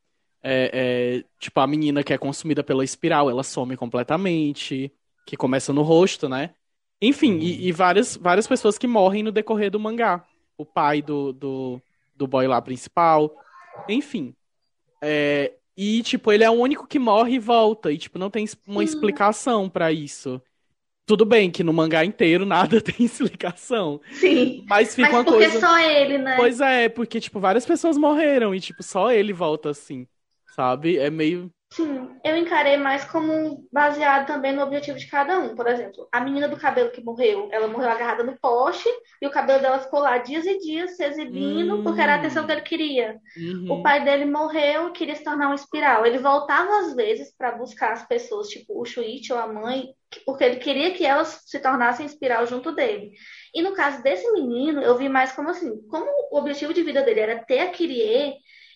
É, é, tipo, a menina que é consumida pela espiral, ela some completamente, que começa no rosto, né? Enfim, e, e várias, várias pessoas que morrem no decorrer do mangá. O pai do, do, do boy lá principal. Enfim. É, e, tipo, ele é o único que morre e volta. E, tipo, não tem uma Sim. explicação pra isso. Tudo bem que no mangá inteiro nada tem explicação. Sim. Mas fica Mas uma porque coisa. só ele, né? Pois é, porque, tipo, várias pessoas morreram e, tipo, só ele volta assim. Sabe? É meio. Sim, eu encarei mais como baseado também no objetivo de cada um. Por exemplo, a menina do cabelo que morreu, ela morreu agarrada no poste e o cabelo dela ficou lá dias e dias se exibindo Hum. porque era a atenção que ele queria. Uhum. O pai dele morreu e queria se tornar um espiral. Ele voltava às vezes para buscar as pessoas, tipo o Shuichi ou a mãe, que- porque ele queria que elas se tornassem espiral junto dele. E no caso desse menino, eu vi mais como assim, como o objetivo de vida dele era ter a Kyrie,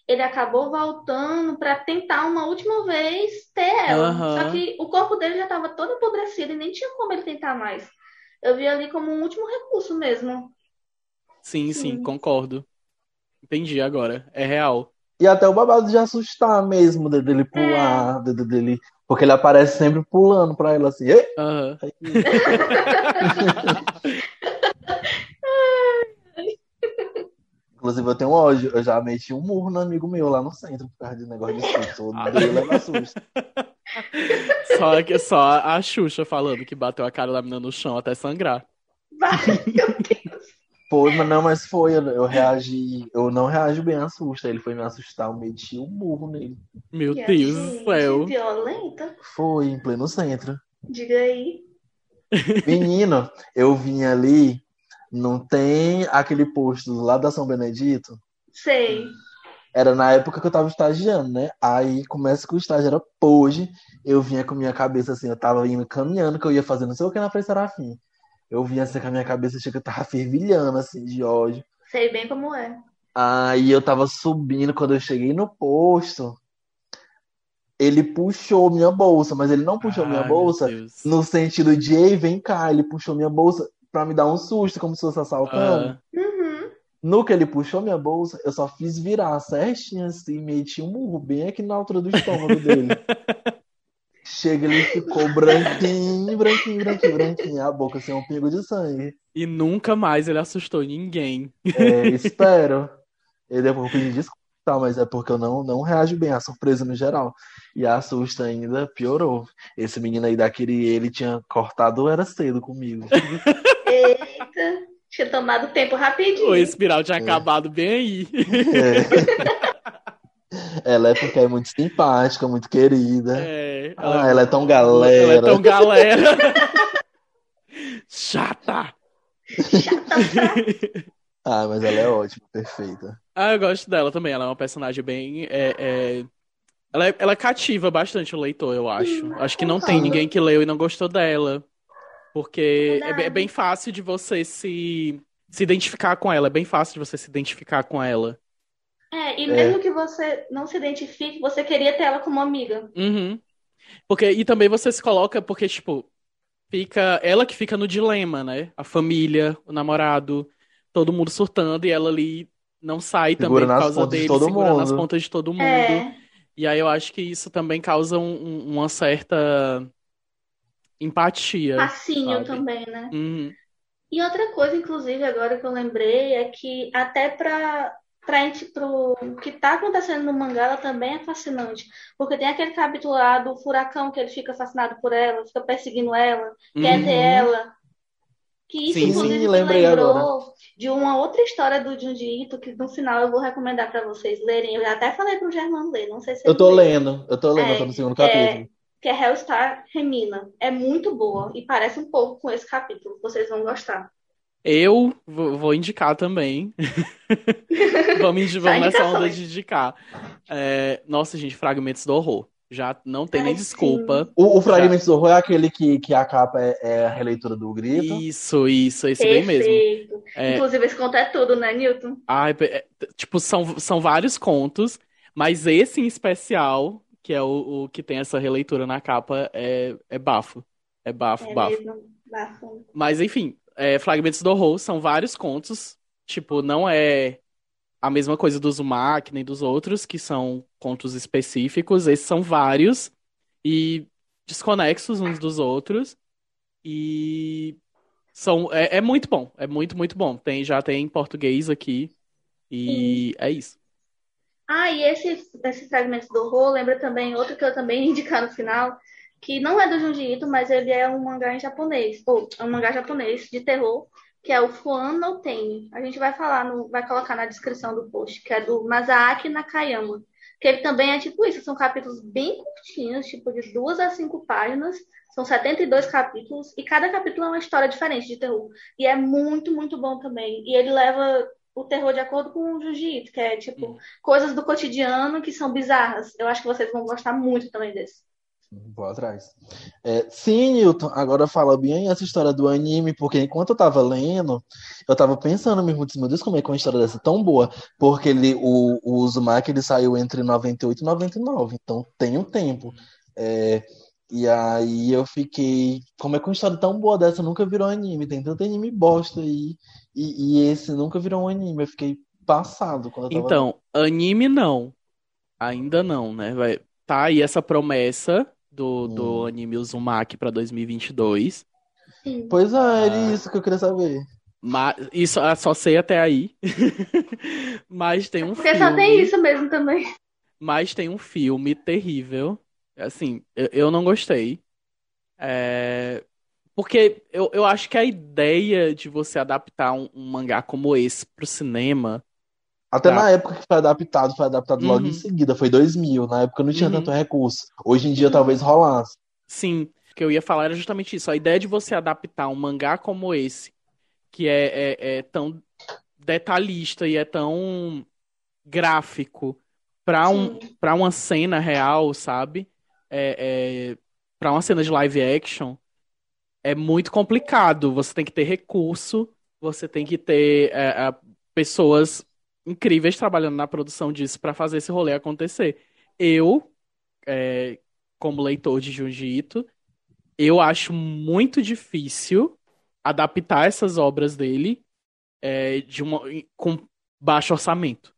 ele acabou voltando para tentar uma última vez ter ela. Aham. Só que o corpo dele já estava todo apodrecido e nem tinha como ele tentar mais. Eu vi ali como um último recurso mesmo. Sim, sim, Sim. concordo. Entendi agora. É real. E até o babado de assustar mesmo, de- dele pular, de- de- dele. Porque ele aparece sempre pulando pra ela assim. "Ei!" Inclusive, eu tenho ódio. Eu já meti um murro no amigo meu lá no centro por causa de negócio de susto. Odeio levar susto. Só, que- só a Xuxa falando que bateu a cara da menina no chão até sangrar. Vai, meu Deus. Foi, mas não, mas foi. Eu, eu reagi. Eu não reajo bem a susto. Ele foi me assustar. Eu meti um murro nele. Meu E Deus do céu. Violenta? Foi, em pleno centro. Diga aí. Menino, eu vim ali. Não tem aquele posto lá da São Benedito? Sei. Era na época que eu tava estagiando, né? Aí começa que o estágio era hoje. Eu vinha com minha cabeça assim, eu tava indo caminhando, que eu ia fazer não sei o que na Frei Serafim. Eu vinha assim com a minha cabeça, achei que eu tava fervilhando, assim, de ódio. Sei bem como é. Aí eu tava subindo, quando eu cheguei no posto, ele puxou minha bolsa, mas ele não puxou minha Ai, meu bolsa no sentido de, ei, vem cá. Ele puxou minha bolsa pra me dar um susto, como se fosse assaltando. Ah, Uhum. No que ele puxou minha bolsa, eu só fiz virar certinho assim, meti um murro bem aqui na altura do estômago dele. Chega, ele ficou branquinho, branquinho, branquinho, branquinho, a boca assim, um pingo de sangue. E nunca mais ele assustou ninguém. É, espero. Ele depois pediu desculpa, tá, mas é porque eu não, não reajo bem à surpresa no geral. E a assusta ainda piorou. Esse menino aí daquele, ele tinha cortado era cedo comigo. Eita, tinha tomado tempo rapidinho. O espiral tinha acabado bem aí. É. Ela é porque é muito simpática, muito querida. É, Ah, ela é tão galera. Ela é tão galera. Chata! Chata, Ah, mas ela é ótima, perfeita. Ah, eu gosto dela também. Ela é uma personagem bem. é, é- Ela, é- ela cativa bastante o leitor, eu acho. Acho que não tem ninguém que leu e não gostou dela. Porque é, be- é bem fácil de você se, se identificar com ela. É bem fácil de você se identificar com ela. É, e mesmo que você não se identifique, você queria ter ela como amiga. Uhum. Porque, e também você se coloca, porque, tipo, fica ela que fica no dilema, né? A família, o namorado, todo mundo surtando e ela ali não sai também Segura por nas causa pontas de dele, todo segurando mundo. as pontas de todo mundo. É, E aí eu acho que isso também causa um- um- uma certa empatia. fascínio sabe? também, né? Uhum. E outra coisa, inclusive, agora que eu lembrei, é que até pra, pra gente, pro que tá acontecendo no mangá, ela também é fascinante. Porque tem aquele capítulo lá do furacão que ele fica fascinado por ela, fica perseguindo ela, quer Uhum. ter ela. Que isso, Sim, inclusive, sim, lembrei lembrou de uma outra história do Junji Ito, que no final eu vou recomendar pra vocês lerem. Eu até falei pro Germano ler, não sei se Eu tô lendo, eu tô lendo, É, eu tô no segundo é, capítulo. Que é Hellstar Remina. É muito boa e parece um pouco com esse capítulo. Vocês vão gostar. Eu vou indicar também. Vamos, indi- vamos nessa onda de indicar. É, nossa, gente, Fragmentos do Horror. Já não tem nem Ai, desculpa. O, o Fragmentos do Horror é aquele que, que a capa é, é a releitura do grito. Isso, isso, esse bem mesmo. É, Inclusive, esse conto é tudo, né, Newton? ai, é, tipo, são, são vários contos, mas esse em especial, que é o, o que tem essa releitura na capa, é, é bafo. É bafo, É bafo. mesmo. Bafo. Mas enfim, é, Fragmentos do Horror são vários contos. Tipo, não é a mesma coisa do Uzumaki nem dos outros, que são contos específicos. Esses são vários e desconexos uns dos outros. E são, é, é muito bom. É muito, muito bom. Tem, já tem em português aqui. E é isso. Ah, e esse, esse fragmento do horror lembra também outro que eu também indicar no final, que não é do Junji Ito, mas ele é um mangá em japonês, ou é um mangá japonês de terror, que é o Fuan no Teni. A gente vai falar, no, vai colocar na descrição do post, que é do Masaaki Nakayama. Que ele também é tipo isso, são capítulos bem curtinhos, tipo de duas a cinco páginas, são 72 capítulos, e cada capítulo é uma história diferente de terror. E é muito, muito bom também. E ele leva o terror de acordo com o Jiu-Jitsu, que é tipo Hum. coisas do cotidiano que são bizarras. Eu acho que vocês vão gostar muito também desse. Vou atrás. É, sim, Newton, agora fala bem essa história do anime, porque enquanto eu tava lendo, eu tava pensando mesmo, meu Deus, como é que uma história dessa é tão boa? Porque ele, o, o Uzumaki ele saiu entre 98 e 99, então tem um tempo. É, e aí eu fiquei, como é que uma história tão boa dessa nunca virou anime? Tem tanto anime bosta aí, e, e esse nunca virou um anime. Eu fiquei passado quando eu tava Então, anime não. Ainda não, né? Vai, tá aí essa promessa do, do Hum. anime Uzumaki pra 2022. Sim. Pois é, Ah. era isso que eu queria saber. Mas isso ah, só sei até aí. Mas tem um Porque só filme. tem isso mesmo também. Mas tem um filme terrível. Assim, eu, eu não gostei. É, Porque eu, eu acho que a ideia de você adaptar um, um mangá como esse pro cinema. Até Tá. na época que foi adaptado, foi adaptado logo Uhum. em seguida, foi 2000. Na época não tinha Uhum. tanto recurso. Hoje em dia talvez rolasse. Sim, o que eu ia falar era justamente isso. A ideia de você adaptar um mangá como esse, que é, é, é tão detalhista e é tão gráfico pra um, pra uma cena real, sabe? É, é, para uma cena de live action, é muito complicado. Você tem que ter recurso, você tem que ter é, é, pessoas incríveis trabalhando na produção disso pra fazer esse rolê acontecer. Eu, é, como leitor de Ito, eu acho muito difícil adaptar essas obras dele é, de uma, com baixo orçamento.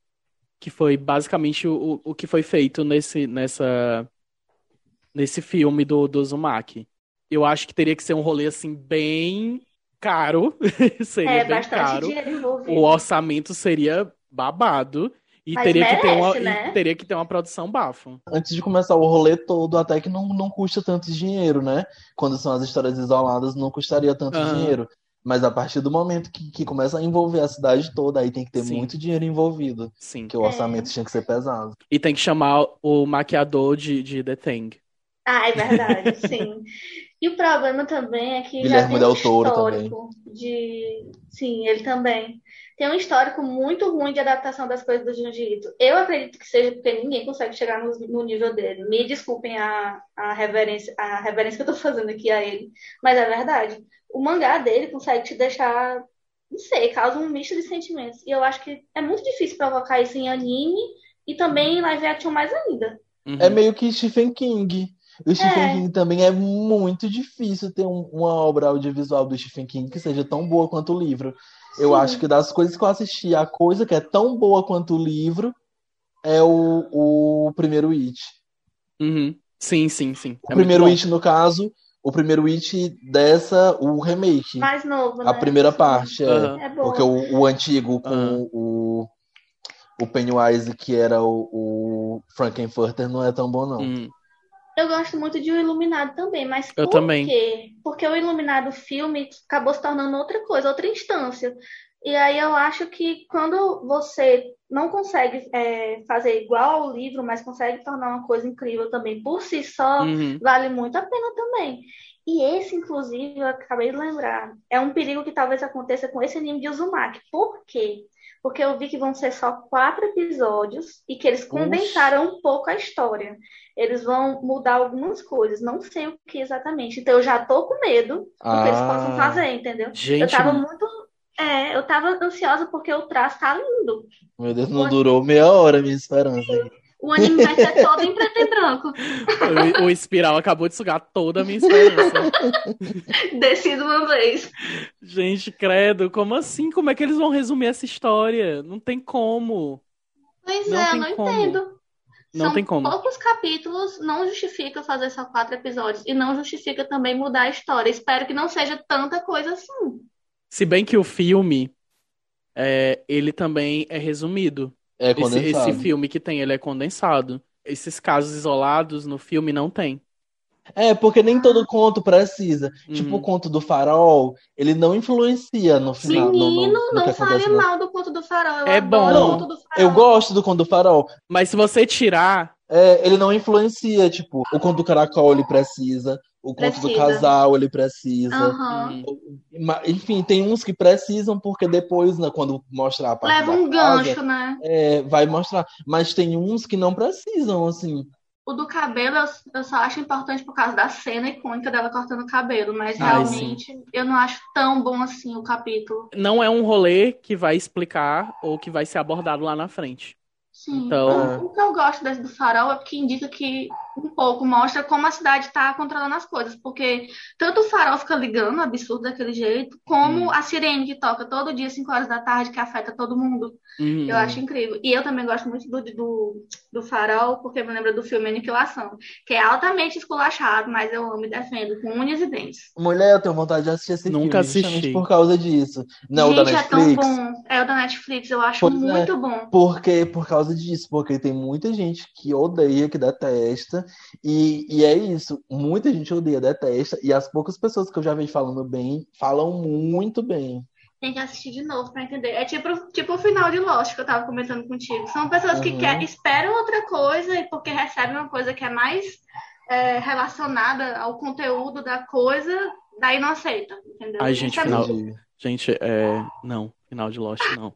Que foi basicamente o, o que foi feito nesse, nessa, nesse filme do, do Uzumaki. Eu acho que teria que ser um rolê assim bem caro. seria É, bem bastante caro. dinheiro envolvido. O orçamento seria babado. E Mas teria, que ter uma, merece, e né? teria que ter uma produção bafo. Antes de começar o rolê todo, até que não, não custa tanto dinheiro, né? Quando são as histórias isoladas, não custaria tanto Aham. dinheiro. Mas a partir do momento que, que começa a envolver a cidade toda, aí tem que ter Sim. muito dinheiro envolvido. Sim. Que o orçamento tinha que ser pesado. E tem que chamar o maquiador de, de The Thing. Ah, é verdade, sim. E o problema também é que já Guilherme tem Del um histórico de. Sim, ele também. Tem um histórico muito ruim de adaptação das coisas do Ito. Eu acredito que seja porque ninguém consegue chegar no, no nível dele. Me desculpem a, a reverência, a reverência que eu tô fazendo aqui a ele, mas é verdade. O mangá dele consegue te deixar, não sei, causa um misto de sentimentos. E eu acho que é muito difícil provocar isso em anime e também em live action mais ainda. Uhum. É meio que Stephen King. O Stephen É. King também é muito difícil ter um- uma obra audiovisual do Stephen King que seja tão boa quanto o livro. Eu Sim. acho que das coisas que eu assisti, a coisa que é tão boa quanto o livro é o, o primeiro It. Uhum. Sim, sim, sim. O É muito primeiro. It, no caso, o primeiro It dessa, o remake. Mais novo, A né? primeira Sim. parte, é. Aham. É bom. Porque o, o antigo com Aham. o, o Pennywise, que era o, o Frankenfurter, não é tão bom, não. Hum. Eu gosto muito de O Iluminado também, mas Eu por também. quê? Porque o Iluminado filme acabou se tornando outra coisa, outra instância. E aí eu acho que quando você não consegue é, fazer igual ao livro, mas consegue tornar uma coisa incrível também por si só, Uhum. vale muito a pena também. E esse, inclusive, eu acabei de lembrar, é um perigo que talvez aconteça com esse anime de Uzumaki. Por quê? Porque eu vi que vão ser só quatro episódios e que eles condensaram um pouco a história. Eles vão mudar algumas coisas, não sei o que exatamente. Então eu já tô com medo do que eles possam Ah. fazer, entendeu? Eu Gente, tava muito. É, eu tava ansiosa porque o traço tá lindo. Meu Deus, não durou meia hora a minha esperança. O anime vai ser todo em preto e branco. o, o Espiral acabou de sugar toda a minha esperança. Desci de uma vez. Gente, credo, como assim? Como é que eles vão resumir essa história? Não tem como. Pois Não é, não como. entendo. Não São tem como. poucos capítulos, não justifica fazer só quatro episódios. E não justifica também mudar a história. Espero que não seja tanta coisa assim. Se bem que o filme, é, ele também é resumido. É Esse, condensado. esse filme que tem, ele é condensado. Esses casos isolados no filme não tem. É, porque nem todo conto precisa. Tipo, Uhum. o conto do farol, ele não influencia no final. no- no- Menino, no não fale no- mal do conto do farol. Eu É bom. o conto do farol. Eu gosto do conto do farol. Mas se você tirar, É, ele não influencia, tipo, o conto do caracol ele precisa, o conto do Precisa. casal ele precisa. Hum, Ma- Enfim, tem uns que precisam porque depois, né, quando mostrar a parte Leva da um casa, gancho, né? é, vai mostrar. Mas tem uns que não precisam, assim. O do cabelo eu, eu só acho importante por causa da cena icônica dela cortando o cabelo, mas Ai, realmente eu não acho tão bom assim o capítulo. não é um rolê que vai explicar ou que vai ser abordado lá na frente. Sim. Então- O, o que eu gosto desse do farol é porque indica que um pouco mostra como a cidade está controlando as coisas, porque tanto o farol fica ligando, absurdo daquele jeito, como Hum. a sirene que toca todo dia, 5 horas da tarde, que afeta todo mundo. Uhum. Eu acho incrível. E eu também gosto muito do, do, do Farol, porque me lembra do filme Aniquilação, que é altamente esculachado, mas eu amo e defendo com unhas e dentes. Mulher, eu tenho vontade de assistir esse Nunca filme, assisti. por causa disso. Não, o da Gente, é tão Netflix. bom. É o da Netflix, eu acho Pois é. muito bom. Porque, por causa disso, porque tem muita gente que odeia, que detesta, e, e é isso, muita gente odeia, detesta, e as poucas pessoas que eu já vejo falando bem, falam muito bem. Tem que assistir de novo pra entender. É tipo, tipo o final de Lost que eu tava comentando contigo. São pessoas que Uhum. quer, esperam outra coisa e porque recebem uma coisa que é mais é, relacionada ao conteúdo da coisa, daí não aceita, entendeu? Ai, gente, é final- Entendi. Gente, é. Não, final de Lost, não.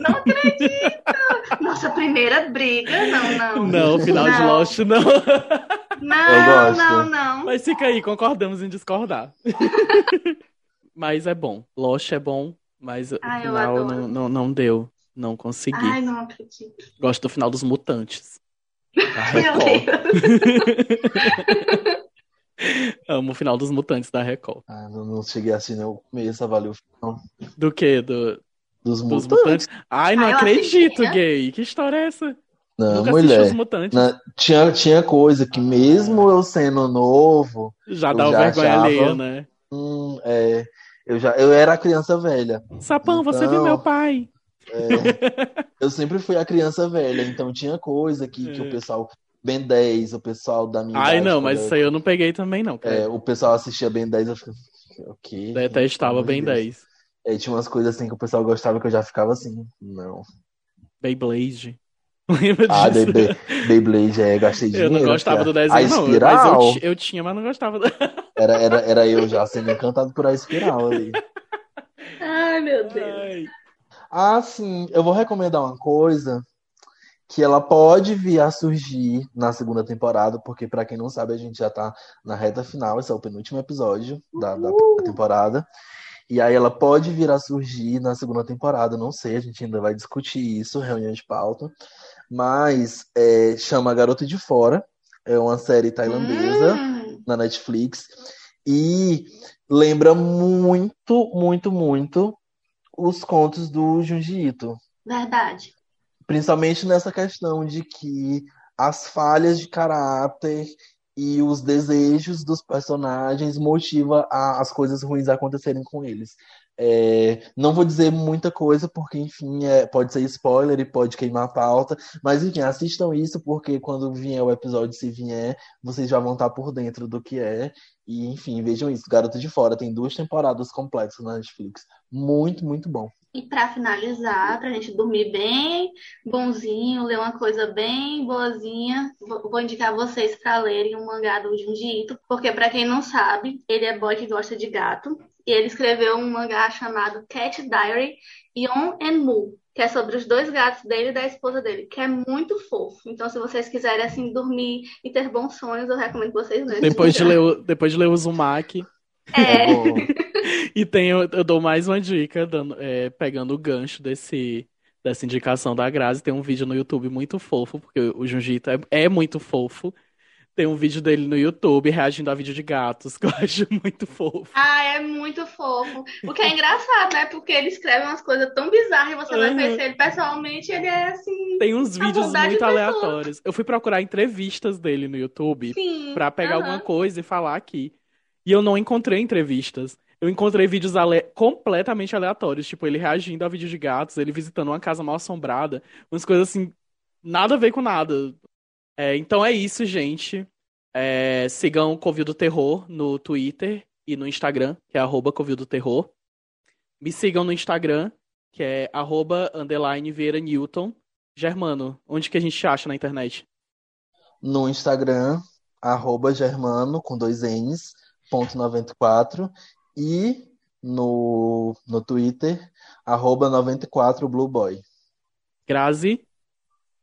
Não acredito! Nossa primeira briga, não, não. Não, final de Não. Lost, não. Não, não, não. Mas fica aí, concordamos em discordar. Mas é bom. Lost é bom, mas o Ai, final não, não, não deu. Não consegui. Ai, não acredito. Gosto do final dos mutantes. Meu. Deus. Amo o final dos mutantes da Record. Ah, não, não cheguei a assistir nem o começo, valeu. Não. Do que? Do, Dos, Dos mutantes. mutantes. Ai, não Ah, eu acredito, gay. Que história é essa? Não, Nunca mulher. os mutantes. Na- tinha, tinha coisa que mesmo eu sendo novo, Já dá já vergonha achava. alheia, né? hum, é, eu já eu era a criança velha. Sapão, você Então- viu meu pai? É, eu sempre fui a criança velha, então tinha coisa que, que É. o pessoal Ben 10, o pessoal da minha Ai, idade, não, mas eu- isso aí eu não peguei também, não. cara. é, o pessoal assistia Ben 10, eu ficava, ok. Detestava de Deus. 10. É, tinha umas coisas assim que o pessoal gostava que eu já ficava assim, não. Beyblade. Lembra Ah, disso? Bey- Beyblade, é, gastei Eu dinheiro. não gostava do A desenho, não. espiral, Mas eu, eu tinha, mas não gostava. do- era, era, era eu já sendo encantado por a espiral ali. Ai, meu Deus. Ai. Ah, sim, eu vou recomendar uma coisa que ela pode vir a surgir na segunda temporada, porque pra quem não sabe, a gente já tá na reta final, esse é o penúltimo episódio da, da temporada. E aí ela pode vir a surgir na segunda temporada, não sei, a gente ainda vai discutir isso, reunião de pauta. Mas é, chama Garota de Fora, é uma série tailandesa Hum, na Netflix e lembra muito, muito, muito os contos do Junji Ito. verdade. Principalmente nessa questão de que as falhas de caráter e os desejos dos personagens motiva a- as coisas ruins acontecerem com eles. É, não vou dizer muita coisa, porque, enfim, é, pode ser spoiler e pode queimar a pauta, mas, enfim, assistam isso, porque quando vier o episódio, se vier, vocês já vão estar por dentro do que é. E, enfim, vejam isso. Garota de Fora tem duas temporadas completas na Netflix. Muito, muito bom. E pra finalizar, pra gente dormir bem bonzinho, ler uma coisa bem boazinha, vou indicar vocês pra lerem um mangá do Junji Ito, porque pra quem não sabe, ele é boy que gosta de gato, e ele escreveu um mangá chamado Cat Diary Yon and Mu, que é sobre os dois gatos dele e da esposa dele, que é muito fofo. Então, se vocês quiserem assim dormir e ter bons sonhos, eu recomendo que vocês esse Depois de ler, o- depois de ler o Uzumaki. É. E tem, eu, eu dou mais uma dica, dando- é, pegando o gancho desse, dessa indicação da Grazi. Tem um vídeo no YouTube muito fofo, porque o Jujito é, é muito fofo. Tem um vídeo dele no YouTube reagindo a vídeo de gatos, que eu acho muito fofo. Ah, é muito fofo. O que é engraçado, né? Porque ele escreve umas coisas tão bizarras e você vai Uhum. conhecer ele pessoalmente, ele é assim, Tem uns vídeos bondade muito aleatórios. Eu fui procurar entrevistas dele no YouTube sim. pra pegar aham. alguma coisa e falar aqui. E eu não encontrei entrevistas. Eu encontrei vídeos ale- completamente aleatórios, tipo ele reagindo a vídeo de gatos, ele visitando uma casa mal assombrada, umas coisas assim, nada a ver com nada. É, então é isso, gente. É, sigam o Covil do Terror no Twitter e no Instagram, que é arroba Covil do Terror. Me sigam no Instagram, que é arroba underline Vieira Newton. Germano, onde que a gente acha na internet? no Instagram, arroba Germano, com dois N's, 94, e no, no Twitter, arroba 94 Blueboy. Grazi.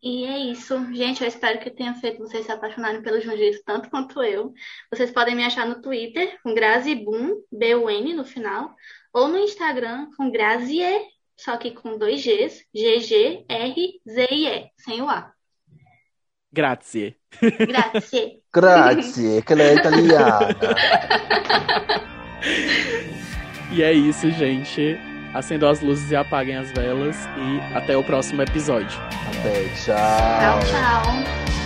E é isso. Gente, eu espero que tenha feito vocês se apaixonarem pelo Junjitsu tanto quanto eu. Vocês podem me achar no Twitter com Grazibun, B-U-N no final, ou no Instagram com Grazie, só que com dois Gs, G-G-R-Z-I-E, sem o A. Grazie. Grazie. Grazie, que ela é italiana. E é isso, gente. Acendam as luzes e apaguem as velas. E até o próximo episódio. Até, tchau. Tchau, tchau.